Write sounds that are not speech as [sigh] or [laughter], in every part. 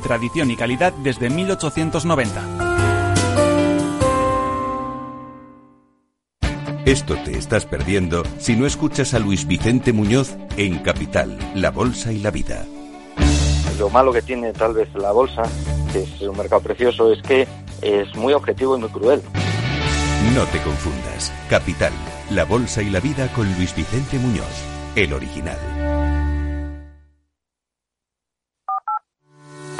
tradición y calidad desde 1890. Esto te estás perdiendo si no escuchas a Luis Vicente Muñoz en Capital, La Bolsa y la Vida. Lo malo que tiene tal vez la bolsa, que es un mercado precioso, es que es muy objetivo y muy cruel. No te confundas. Capital, La Bolsa y la Vida con Luis Vicente Muñoz, el original.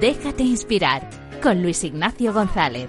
Déjate inspirar con Luis Ignacio González.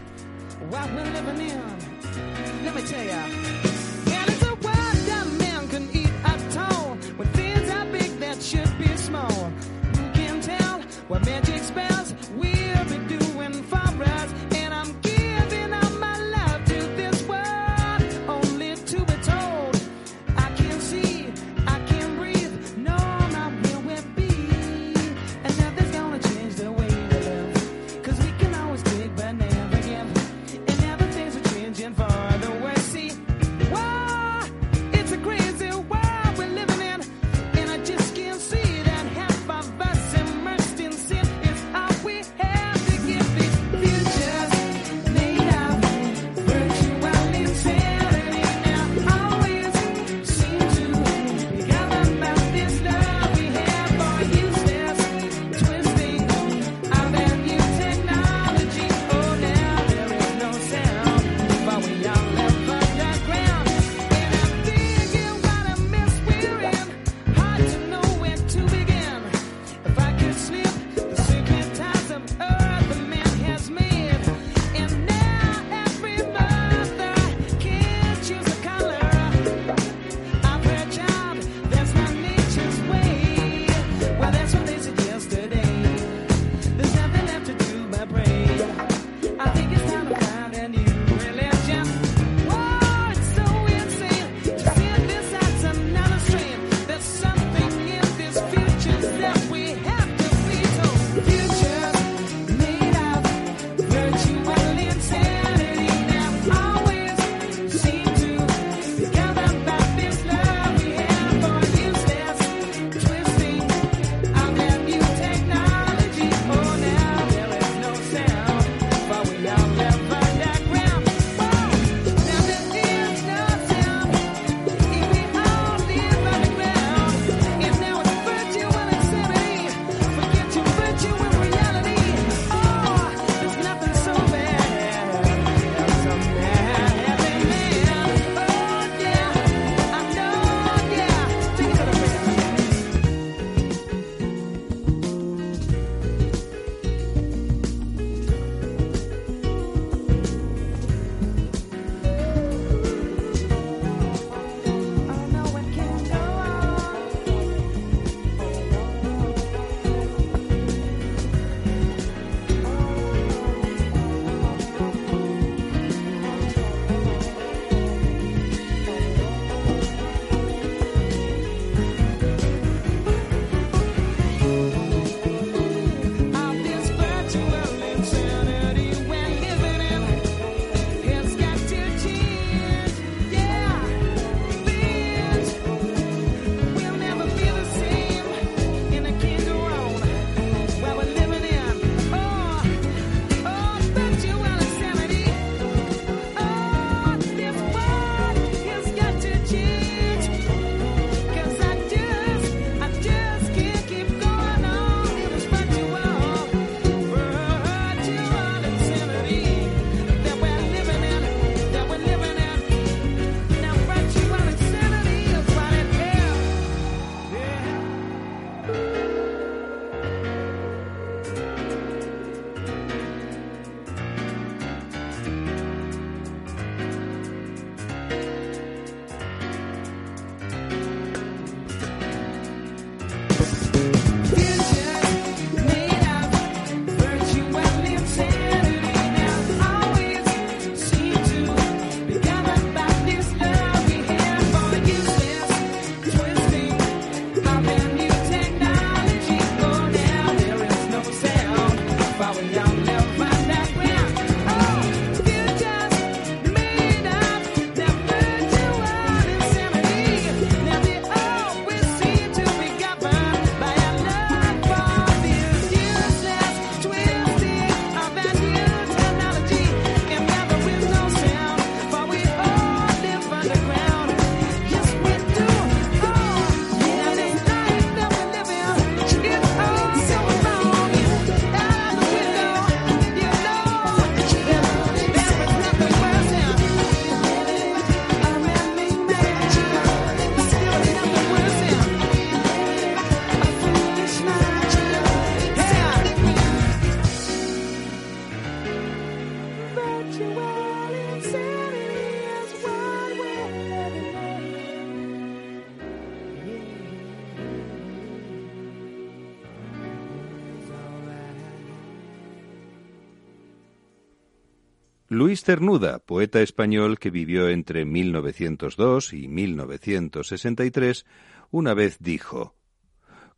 Luis Cernuda, poeta español que vivió entre 1902 y 1963, una vez dijo,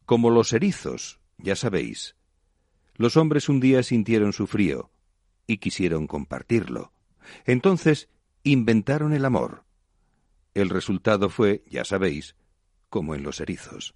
Como los erizos, ya sabéis, los hombres un día sintieron su frío y quisieron compartirlo. Entonces inventaron el amor. El resultado fue, ya sabéis, como en los erizos.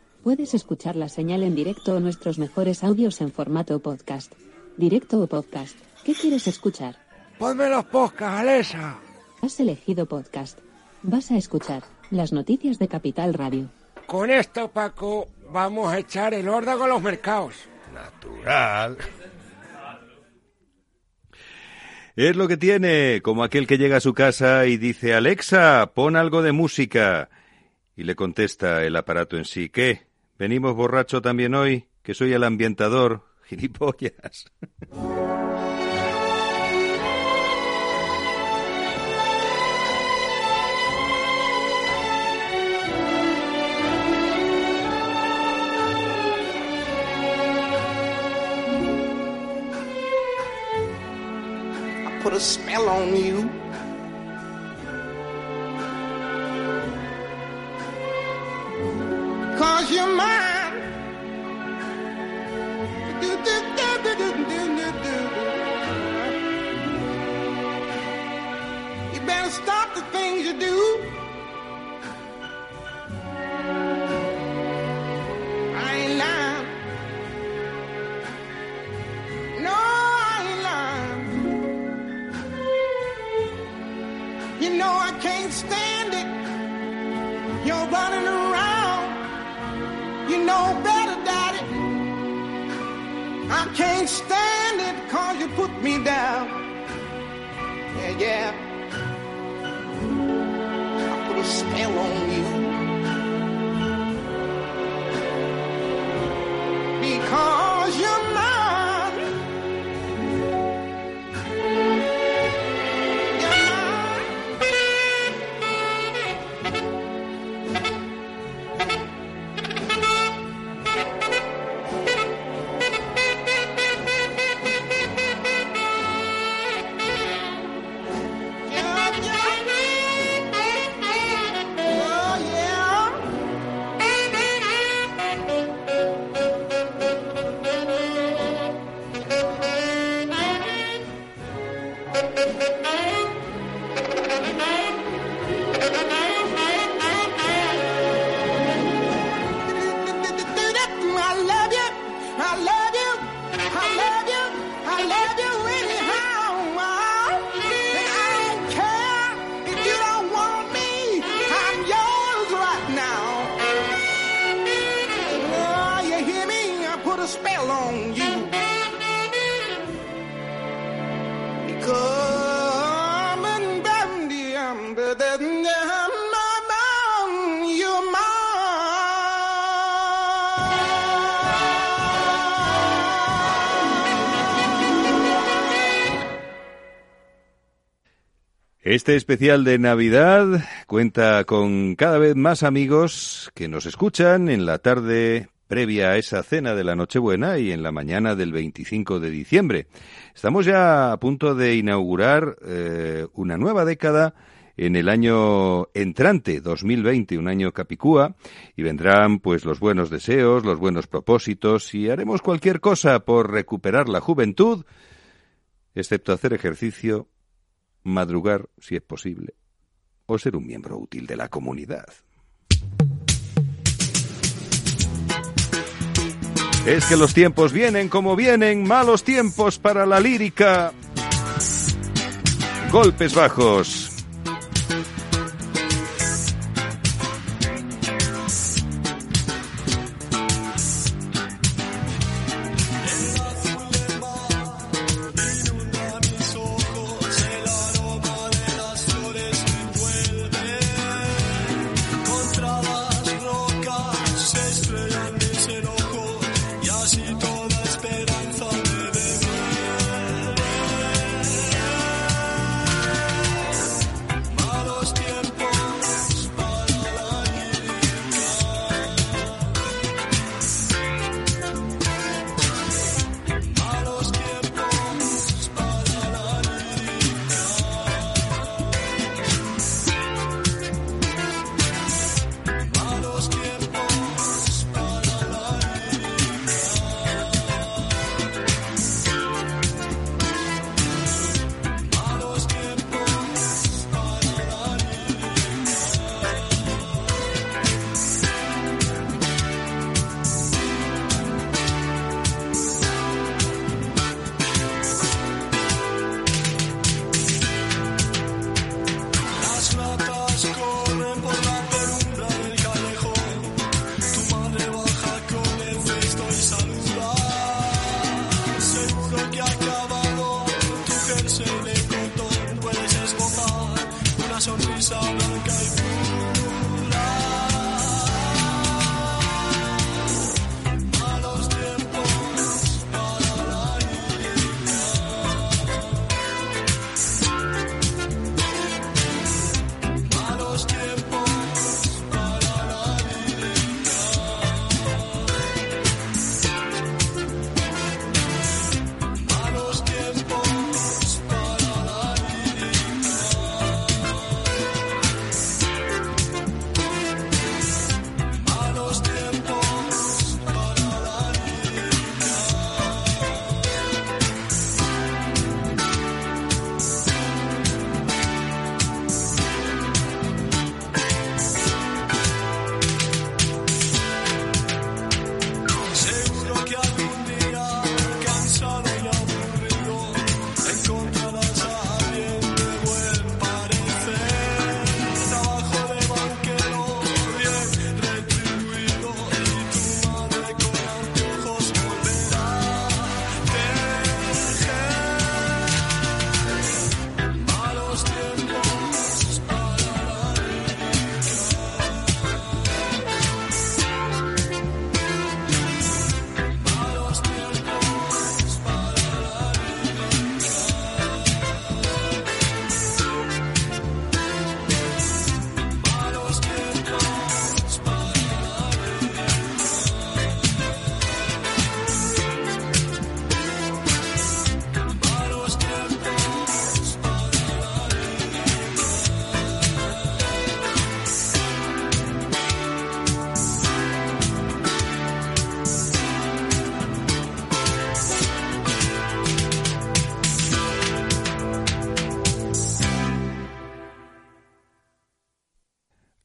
Puedes escuchar la señal en directo o nuestros mejores audios en formato podcast. Directo o podcast. ¿Qué quieres escuchar? Ponme los podcasts, Alexa. Has elegido podcast. Vas a escuchar las noticias de Capital Radio. Con esto, Paco, vamos a echar el órdago a los mercados. Natural. Es lo que tiene, como aquel que llega a su casa y dice, Alexa, pon algo de música. Y le contesta el aparato en sí, ¿qué? Venimos borracho también hoy, que soy el ambientador, [laughs] gilipollas. put a on you. are mine. Can't stand it cause you put me down. Yeah, yeah. I put a spell on you. Because Este especial de Navidad cuenta con cada vez más amigos que nos escuchan en la tarde previa a esa cena de la Nochebuena y en la mañana del 25 de diciembre. Estamos ya a punto de inaugurar eh, una nueva década en el año entrante, 2020, un año capicúa, y vendrán pues los buenos deseos, los buenos propósitos, y haremos cualquier cosa por recuperar la juventud, excepto hacer ejercicio, madrugar si es posible, o ser un miembro útil de la comunidad. Es que los tiempos vienen como vienen, malos tiempos para la lírica. Golpes bajos.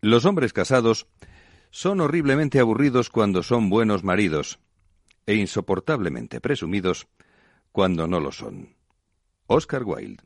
Los hombres casados son horriblemente aburridos cuando son buenos maridos e insoportablemente presumidos cuando no lo son. Oscar Wilde.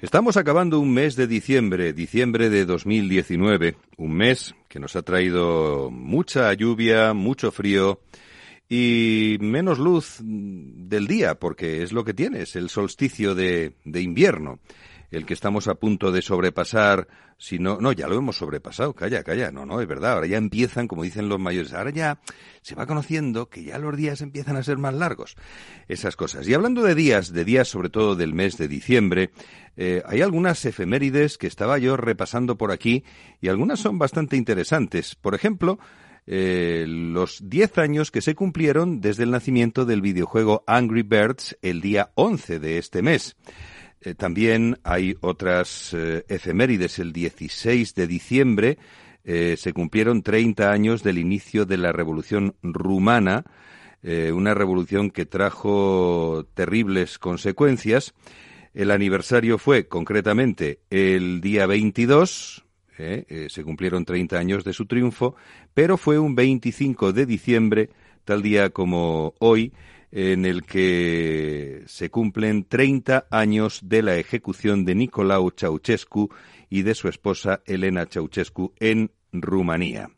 Estamos acabando un mes de diciembre, diciembre de 2019, un mes que nos ha traído mucha lluvia, mucho frío y menos luz del día, porque es lo que tiene, es el solsticio de, de invierno, el que estamos a punto de sobrepasar, si no, no, ya lo hemos sobrepasado, calla, calla, no, no, es verdad, ahora ya empiezan, como dicen los mayores, ahora ya se va conociendo que ya los días empiezan a ser más largos, esas cosas. Y hablando de días, de días sobre todo del mes de diciembre, eh, hay algunas efemérides que estaba yo repasando por aquí y algunas son bastante interesantes. Por ejemplo, eh, los 10 años que se cumplieron desde el nacimiento del videojuego Angry Birds el día 11 de este mes. Eh, también hay otras eh, efemérides. El 16 de diciembre eh, se cumplieron 30 años del inicio de la Revolución Rumana, una revolución que trajo terribles consecuencias. El aniversario fue concretamente el día 22, eh, eh, se cumplieron 30 años de su triunfo, pero fue un 25 de diciembre tal día como hoy, en el que se cumplen 30 años de la ejecución de Nicolau Ceausescu y de su esposa Elena Ceausescu en Rumanía.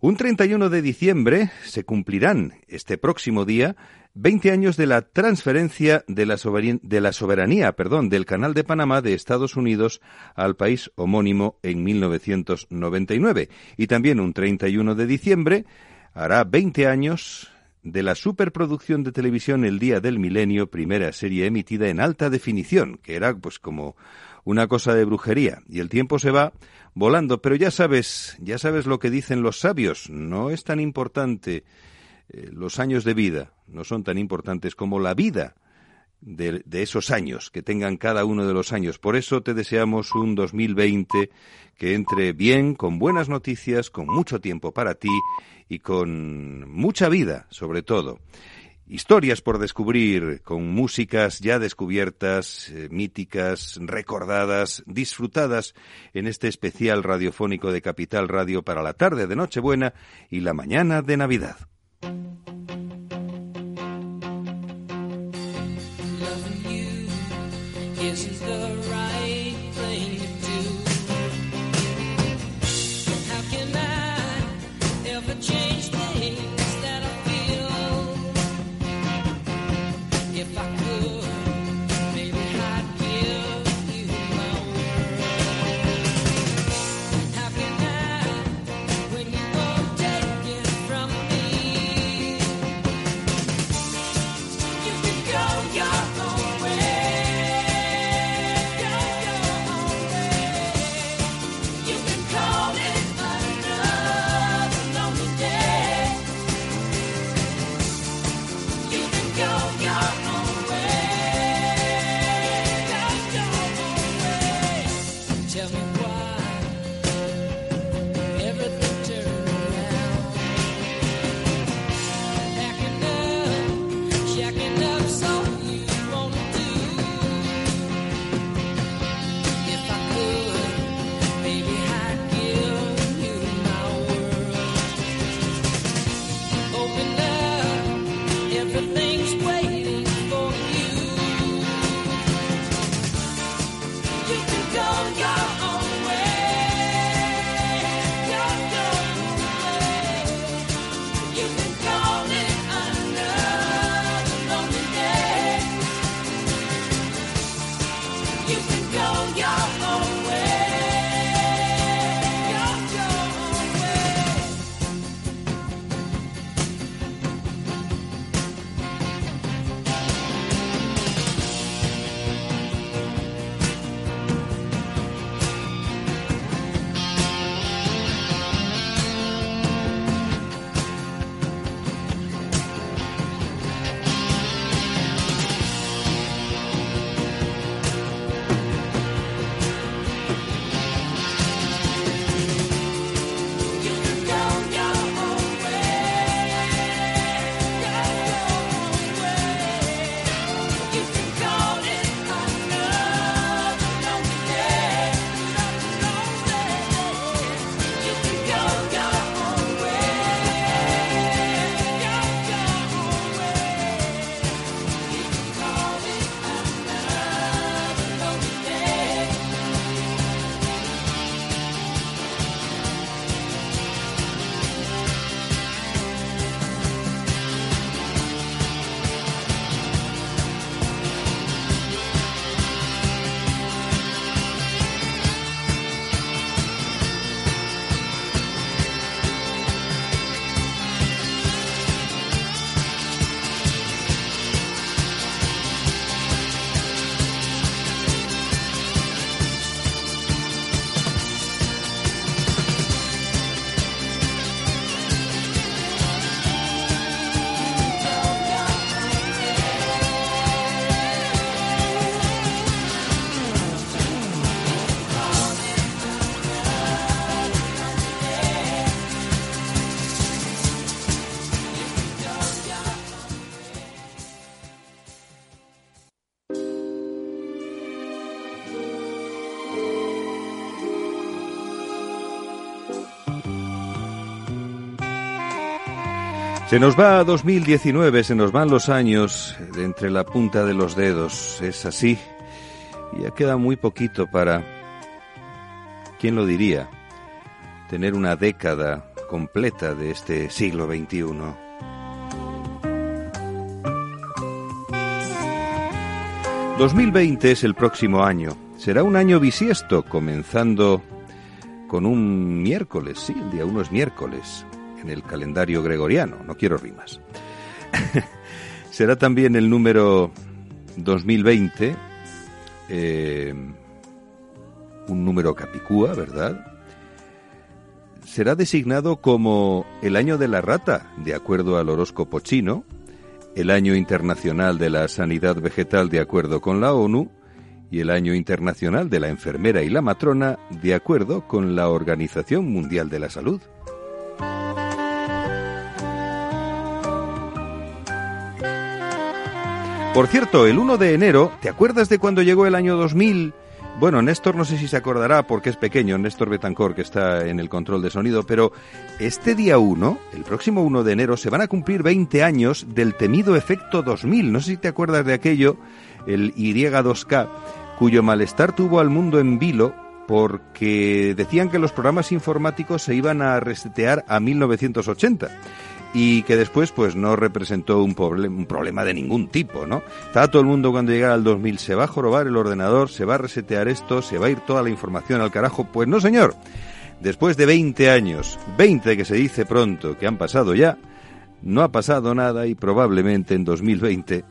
Un 31 de diciembre se cumplirán este próximo día 20 años de la transferencia de la, soberanía, de la soberanía perdón, del Canal de Panamá de Estados Unidos al país homónimo en 1999. Y también un 31 de diciembre hará 20 años de la superproducción de televisión El Día del Milenio, primera serie emitida en alta definición, que era pues como una cosa de brujería. Y el tiempo se va volando, pero ya sabes, ya sabes lo que dicen los sabios, no es tan importante eh, los años de vida, no son tan importantes como la vida de, esos años, que tengan cada uno de los años. Por eso te deseamos un 2020 que entre bien, con buenas noticias, con mucho tiempo para ti y con mucha vida, sobre todo. Historias por descubrir, con músicas ya descubiertas, eh, míticas, recordadas, disfrutadas en este especial radiofónico de Capital Radio para la tarde de Nochebuena y la mañana de Navidad. Se nos va a 2019, se nos van los años de entre la punta de los dedos. Es así. Ya queda muy poquito para, ¿quién lo diría? Tener una década completa de este siglo XXI. ...2020 es el próximo año. Será un año bisiesto, comenzando con un miércoles, sí, el día uno es miércoles, en el calendario gregoriano, no quiero rimas. [laughs] Será también el número 2020, eh, un número capicúa, ¿verdad? Será designado como el año de la rata, de acuerdo al horóscopo chino, el año internacional de la sanidad vegetal, de acuerdo con la ONU, y el Año Internacional de la Enfermera y la Matrona, de acuerdo con la Organización Mundial de la Salud. Por cierto, el 1 de enero, ¿te acuerdas de cuando llegó el año 2000? Bueno, Néstor no sé si se acordará porque es pequeño, Néstor Betancor, que está en el control de sonido, pero este día 1, el próximo 1 de enero, se van a cumplir 20 años del temido efecto 2000. No sé si te acuerdas de aquello, el Y2K, cuyo malestar tuvo al mundo en vilo porque decían que los programas informáticos se iban a resetear a 1980 y que después pues no representó un, proble- un problema de ningún tipo, ¿no? Estaba todo el mundo cuando llegara al 2000, se va a jorobar el ordenador, se va a resetear esto, se va a ir toda la información al carajo. Pues no, señor. Después de 20 años, 20 que se dice pronto que han pasado ya, no ha pasado nada y probablemente en 2020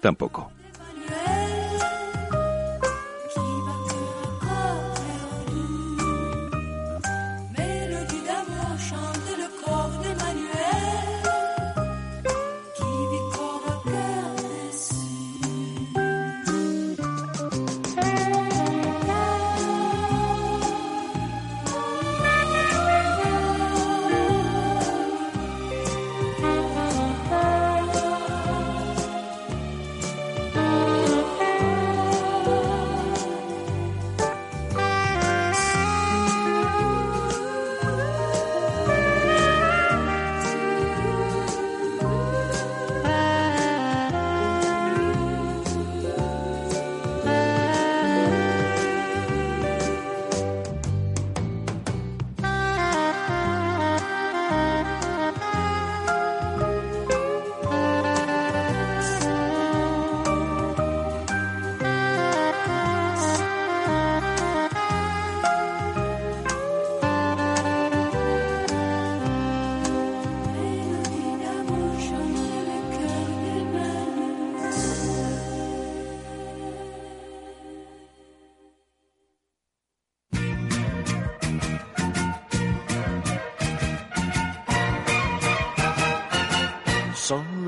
tampoco.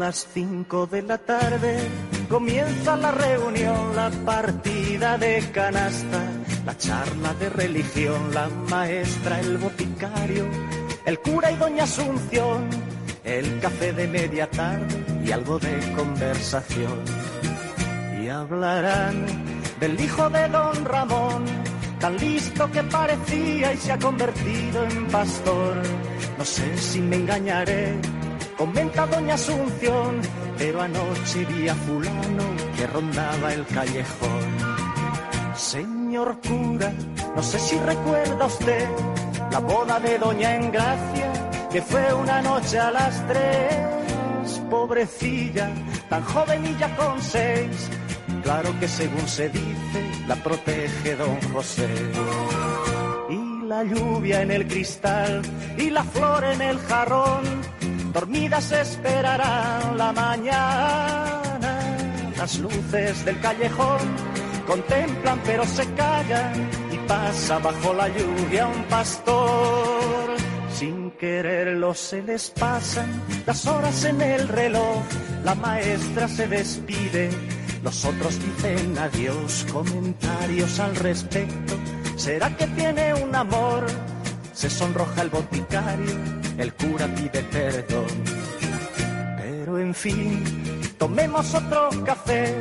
Las 5 de la tarde, comienza la reunión, la partida de canasta, la charla de religión, la maestra, el boticario, el cura y doña Asunción, el café de media tarde y algo de conversación. Y hablarán del hijo de don Ramón, tan listo que parecía y se ha convertido en pastor. No sé si me engañaré, comenta doña Asunción, pero anoche vi a fulano que rondaba el callejón. Señor cura, no sé si recuerda usted la boda de doña Engracia, que fue una noche a las tres. Pobrecilla, tan joven y ya con seis. Claro que según se dice, la protege don José. Y la lluvia en el cristal y la flor en el jarrón, dormidas esperarán la mañana. Las luces del callejón contemplan pero se callan y pasa bajo la lluvia un pastor. Sin quererlo se les pasan las horas en el reloj, la maestra se despide, los otros dicen adiós, comentarios al respecto. ¿Será que tiene un amor? Se sonroja el boticario, el cura pide perdón. Pero en fin, tomemos otro café.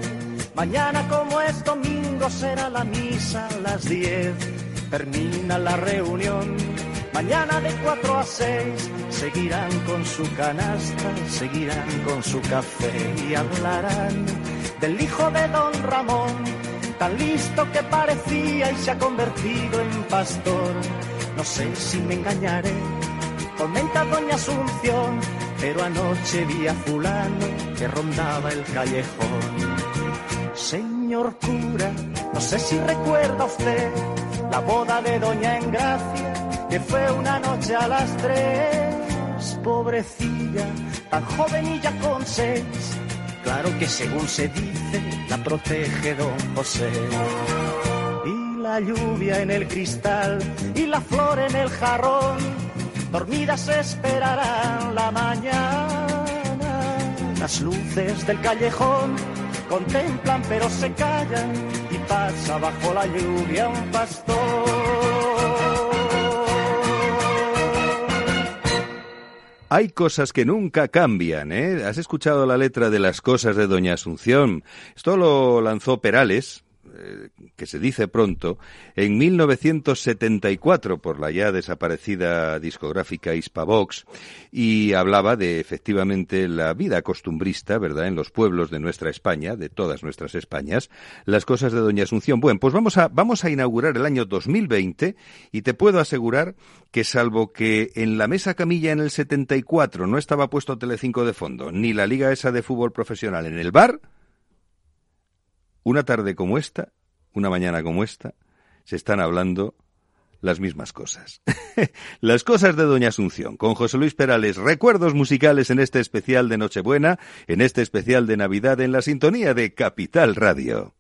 Mañana como es domingo será la misa a las 10. Termina la reunión. Mañana de 4 a 6 seguirán con su canasta, seguirán con su café y hablarán del hijo de don Ramón, tan listo que parecía y se ha convertido en pastor. No sé si me engañaré, comenta doña Asunción, pero anoche vi a fulano que rondaba el callejón. Señor cura, no sé si recuerda usted la boda de doña Engracia, que fue una noche a las tres, pobrecilla, tan joven y ya con seis. Claro que según se dice, la protege don José. La lluvia en el cristal y la flor en el jarrón, dormidas esperarán la mañana. Las luces del callejón contemplan pero se callan y pasa bajo la lluvia un pastor. Hay cosas que nunca cambian, ¿eh? ¿Has escuchado la letra de las cosas de Doña Asunción? Esto lo lanzó Perales, eh, que se dice pronto, en 1974 por la ya desaparecida discográfica Hispavox y hablaba de efectivamente la vida costumbrista, ¿verdad?, en los pueblos de nuestra España, de todas nuestras Españas, las cosas de Doña Asunción. Bueno, pues vamos a, vamos a inaugurar el año 2020 y te puedo asegurar que salvo que en la mesa camilla en el 74 no estaba puesto Telecinco de fondo, ni la liga esa de fútbol profesional en el bar, una tarde como esta, una mañana como esta, se están hablando las mismas cosas. [laughs] las cosas de Doña Asunción, con José Luis Perales, recuerdos musicales en este especial de Nochebuena, en este especial de Navidad, en la sintonía de Capital Radio.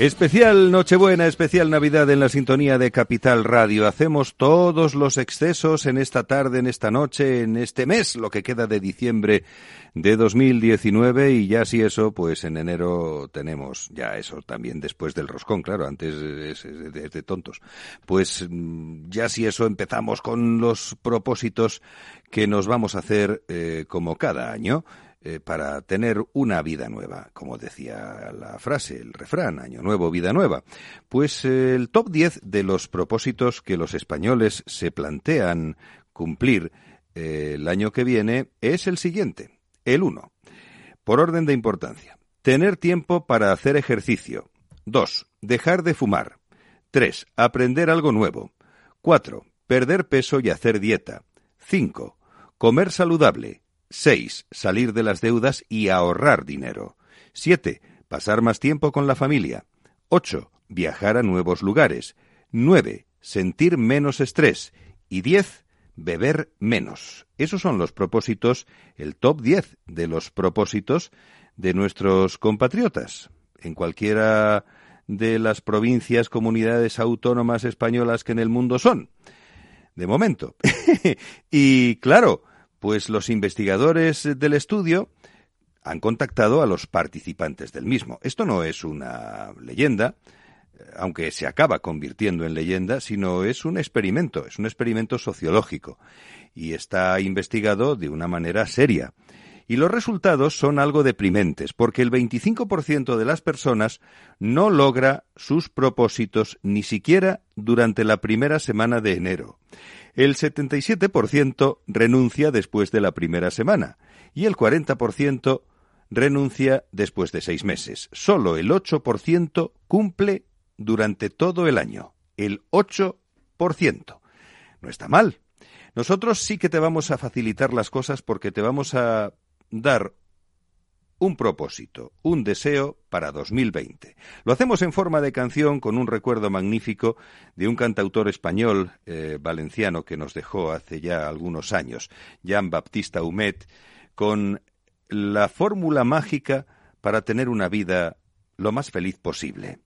Especial Nochebuena, especial Navidad en la sintonía de Capital Radio. Hacemos todos los excesos en esta tarde, en esta noche, en este mes, lo que queda de diciembre de 2019 y ya si eso, pues en enero tenemos ya eso también después del roscón, claro, antes es, de tontos. Pues mm, ya si eso empezamos con los propósitos que nos vamos a hacer eh, como cada año eh, para tener una vida nueva, como decía la frase, el refrán, año nuevo, vida nueva. Pues eh, el top 10 de los propósitos que los españoles se plantean cumplir eh, el año que viene es el siguiente, el 1. Por orden de importancia, tener tiempo para hacer ejercicio. 2. Dejar de fumar. 3. Aprender algo nuevo. 4. Perder peso y hacer dieta. 5. Comer saludable. 6. Salir de las deudas y ahorrar dinero. 7. Pasar más tiempo con la familia. 8. Viajar a nuevos lugares. 9. Sentir menos estrés. Y 10. Beber menos. Esos son los propósitos, el top 10 de los propósitos de nuestros compatriotas. En cualquiera de las provincias, comunidades autónomas españolas que en el mundo son. De momento. [laughs] y claro, pues los investigadores del estudio han contactado a los participantes del mismo. Esto no es una leyenda, eh, aunque se acaba convirtiendo en leyenda, sino es un experimento, es un experimento sociológico y está investigado de una manera seria. Y los resultados son algo deprimentes, porque el 25% de las personas no logra sus propósitos ni siquiera durante la primera semana de enero. El 77% renuncia después de la primera semana y el 40% renuncia después de seis meses. Solo el 8% cumple durante todo el año. El 8%. No está mal. Nosotros sí que te vamos a facilitar las cosas porque te vamos a dar un propósito, un deseo para 2020. Lo hacemos en forma de canción con un recuerdo magnífico de un cantautor español eh, valenciano que nos dejó hace ya algunos años, Jean Baptista Humet, con la fórmula mágica para tener una vida lo más feliz posible.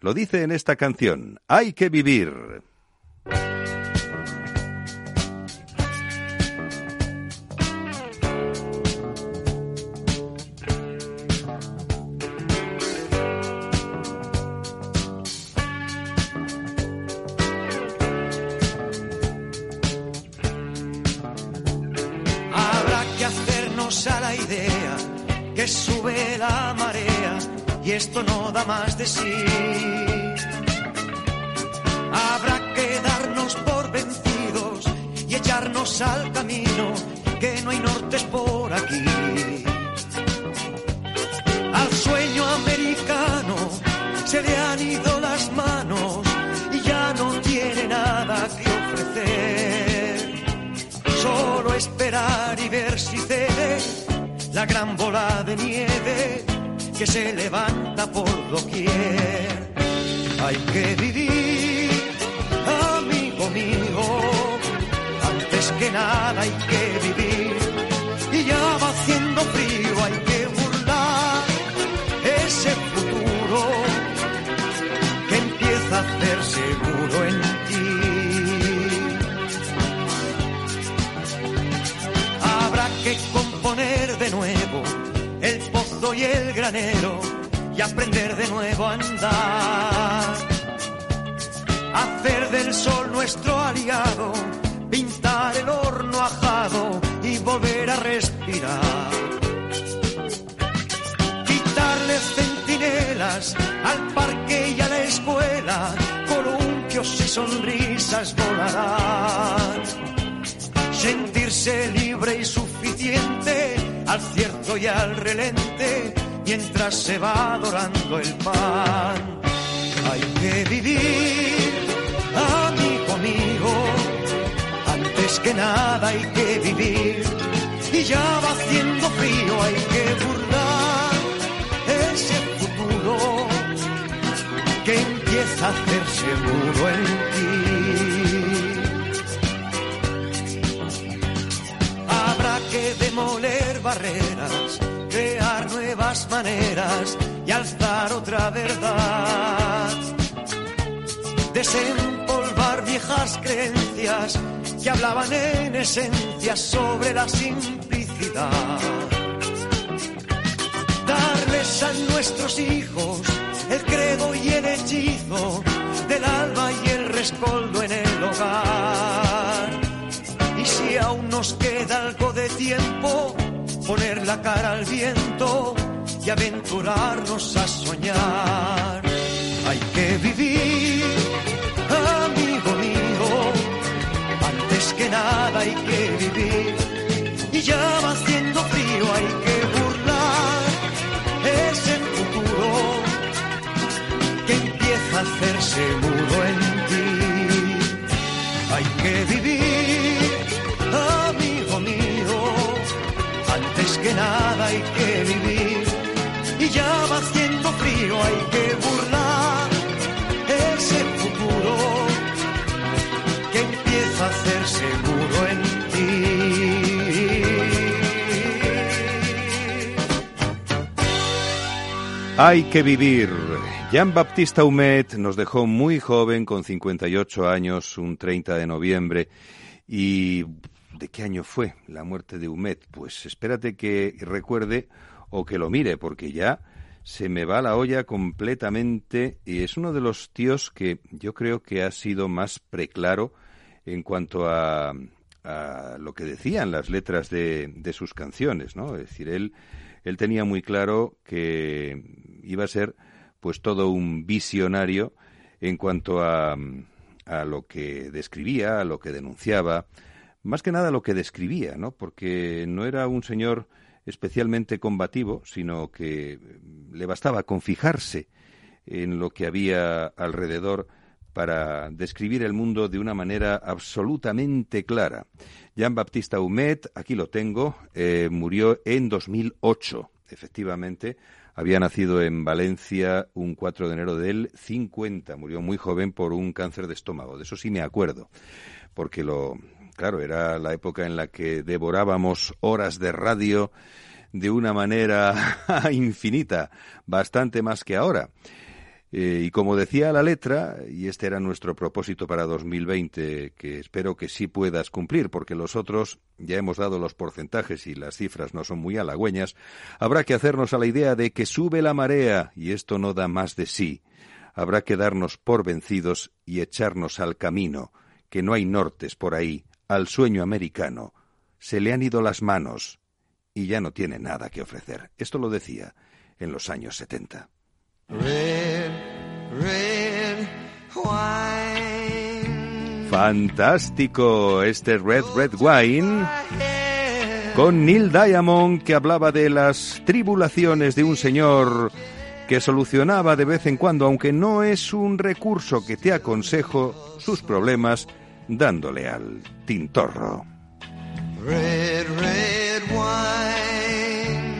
Lo dice en esta canción, hay que vivir. Esto no da más de sí. Habrá que darnos por vencidos y echarnos al camino, que no hay nortes por aquí. Al sueño americano se le han ido las manos y ya no tiene nada que ofrecer solo esperar y ver si cede la gran bola de nieve que se levanta por doquier. Hay que vivir, amigo mío, antes que nada hay que vivir. Y el granero y aprender de nuevo a andar. Hacer del sol nuestro aliado, pintar el horno ajado y volver a respirar. Quitarle centinelas al parque y a la escuela, columpios y sonrisas volarán sentirse libre y suficiente al cierto y al relente mientras se va adorando el pan. Hay que vivir, amigo mío, antes que nada hay que vivir. Y ya va haciendo frío, hay que burlar ese futuro que empieza a hacer seguro en ti. Crear nuevas nuevas maneras y alzar otra verdad. Desempolvar viejas creencias que hablaban en esencia sobre la simplicidad. Darles a nuestros hijos el credo y el hechizo del alma y el rescoldo en el hogar. Y si aún nos queda algo de tiempo, poner la cara al viento y aventurarnos a soñar. Hay que vivir, amigo mío, antes que nada hay que vivir. Y ya va haciendo frío, hay que burlar ese futuro que empieza a hacerse mudo en ti. Hay que vivir. Y ya va haciendo frío, hay que burlar ese futuro que empieza a hacerse mudo en Hay que vivir. Jean-Baptiste Humet nos dejó muy joven, con 58 años, un 30 de noviembre. ¿Y de qué año fue la muerte de Humet? Pues espérate que recuerde o que lo mire, porque ya se me va la olla completamente y es uno de los tíos que yo creo que ha sido más preclaro en cuanto a, a lo que decían las letras de, de sus canciones, ¿no? Es decir, él él tenía muy claro que iba a ser pues todo un visionario en cuanto a, a lo que describía, a lo que denunciaba, más que nada lo que describía, ¿no? Porque no era un señor especialmente combativo, sino que le bastaba con fijarse en lo que había alrededor para describir el mundo de una manera absolutamente clara. Jean-Baptiste Humet, aquí lo tengo, eh, murió en 2008, efectivamente. Había nacido en Valencia un 4 de enero del 50. Murió muy joven por un cáncer de estómago. De eso sí me acuerdo. Porque lo, claro, era la época en la que devorábamos horas de radio de una manera [laughs] infinita, bastante más que ahora. Eh, y como decía la letra, y este era nuestro propósito para 2020, que espero que sí puedas cumplir, porque los otros ya hemos dado los porcentajes y las cifras no son muy halagüeñas, habrá que hacernos a la idea de que sube la marea y esto no da más de sí. Habrá que darnos por vencidos y echarnos al camino, que no hay nortes por ahí, al sueño americano. Se le han ido las manos y ya no tiene nada que ofrecer. Esto lo decía en los años 70. Red, red wine. Fantástico este Red Red Wine con Neil Diamond que hablaba de las tribulaciones de un señor que solucionaba de vez en cuando, aunque no es un recurso que te aconsejo, sus problemas dándole al tintorro. Red, red wine.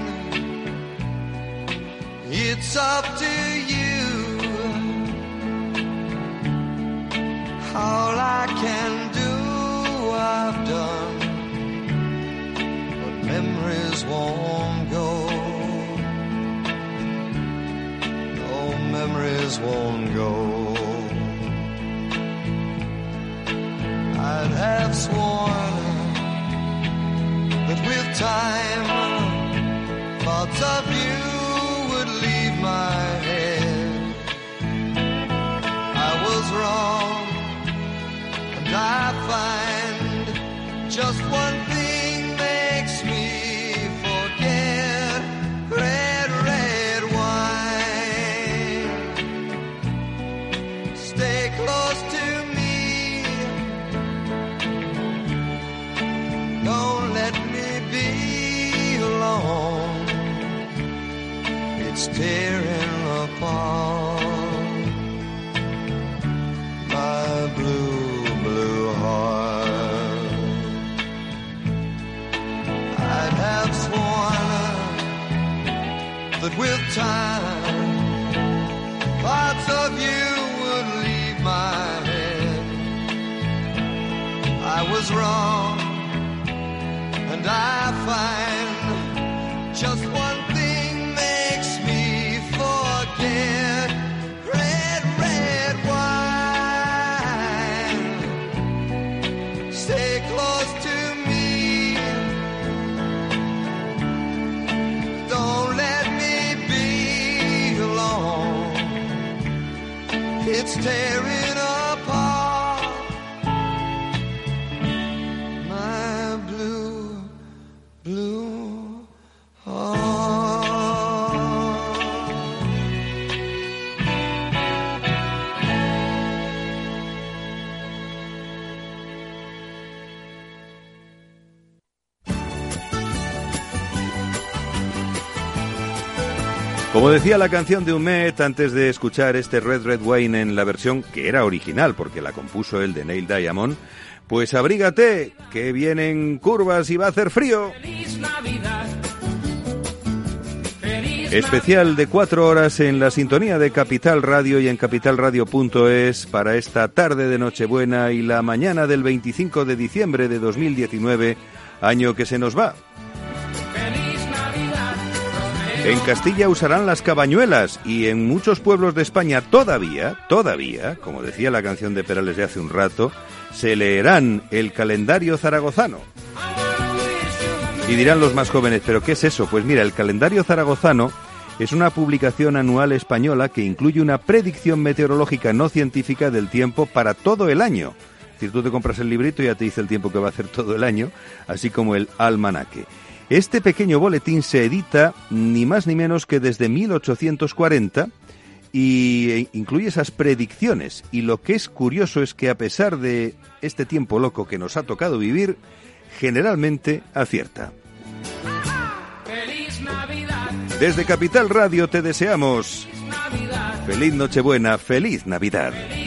It's up to you. All I can do, I've done. But memories won't go. No, memories won't go. I'd have sworn that with time thoughts of you would leave my head. I was wrong, and I find just one It's tearing apart my blue, blue heart. I'd have sworn that with time, thoughts of you would leave my head. I was wrong decía la canción de Humet antes de escuchar este Red Red Wine en la versión que era original porque la compuso el de Neil Diamond, pues abrígate, que vienen curvas y va a hacer frío. Especial de cuatro horas en la sintonía de Capital Radio y en capitalradio.es para esta tarde de Nochebuena y la mañana del 25 de diciembre de 2019, año que se nos va. En Castilla usarán las cabañuelas y en muchos pueblos de España todavía, todavía, como decía la canción de Perales de hace un rato, se leerán el calendario zaragozano. Y dirán los más jóvenes, ¿pero qué es eso? Pues mira, el calendario zaragozano es una publicación anual española que incluye una predicción meteorológica no científica del tiempo para todo el año. Es decir, tú te compras el librito y ya te dice el tiempo que va a hacer todo el año, así como el almanaque. Este pequeño boletín se edita ni más ni menos que desde 1840 y eh, incluye esas predicciones. Y lo que es curioso es que a pesar de este tiempo loco que nos ha tocado vivir, generalmente acierta. Feliz Navidad. Desde Capital Radio te deseamos Navidad. feliz Nochebuena, feliz Navidad. Feliz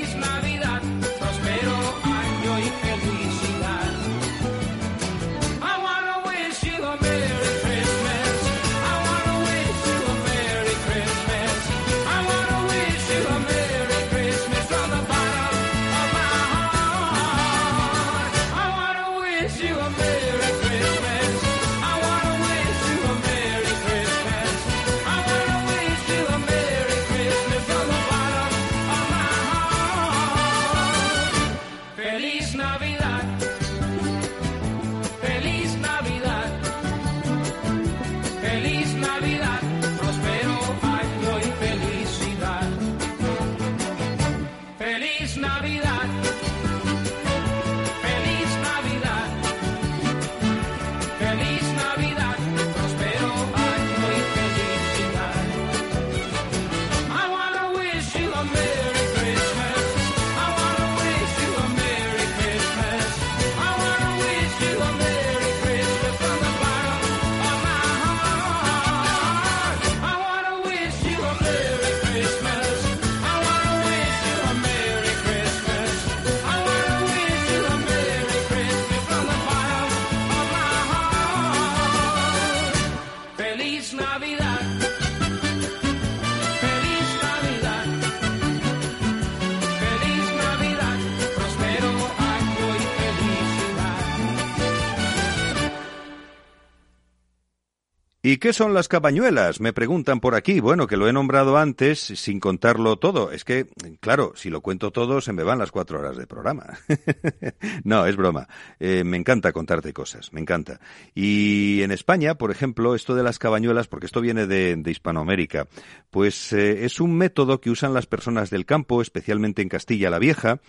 ¿Y qué son las cabañuelas? Me preguntan por aquí. Bueno, que lo he nombrado antes sin contarlo todo. Es que, claro, si lo cuento todo se me van las cuatro horas de programa. [laughs] no, es broma. Eh, me encanta contarte cosas, me encanta. Y en España, por ejemplo, esto de las cabañuelas, porque esto viene de, Hispanoamérica, pues eh, es un método que usan las personas del campo, especialmente en Castilla la Vieja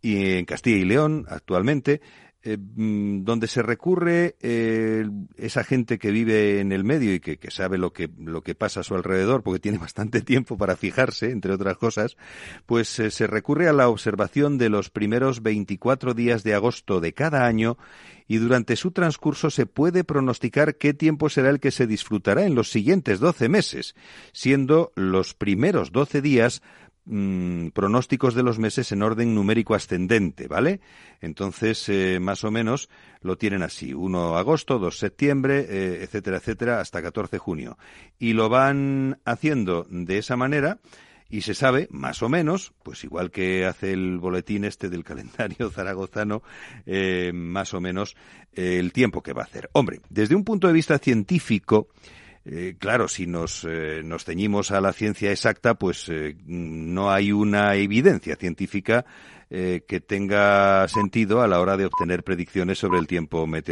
y en Castilla y León actualmente, eh, mm, donde se recurre eh, esa gente que vive en el medio y que, sabe lo que, lo que pasa a su alrededor, porque tiene [laughs] bastante tiempo para fijarse, entre otras cosas, pues eh, se recurre a la observación de los primeros 24 días de agosto de cada año y durante su transcurso se puede pronosticar qué tiempo será el que se disfrutará en los siguientes 12 meses, siendo los primeros 12 días mm, pronósticos de los meses en orden numérico ascendente, ¿vale? Entonces, eh, más o menos lo tienen así. 1 agosto, 2 septiembre, eh, etcétera, etcétera, hasta 14 junio. Y lo van haciendo de esa manera y se sabe, más o menos, pues igual que hace el boletín este del calendario [laughs] zaragozano, eh, más o menos el tiempo que va a hacer. Hombre, desde un punto de vista científico, eh, claro, si nos, eh, nos ceñimos a la ciencia exacta, pues eh, no hay una evidencia científica eh, que tenga sentido a la hora de obtener predicciones sobre el tiempo meteorológico.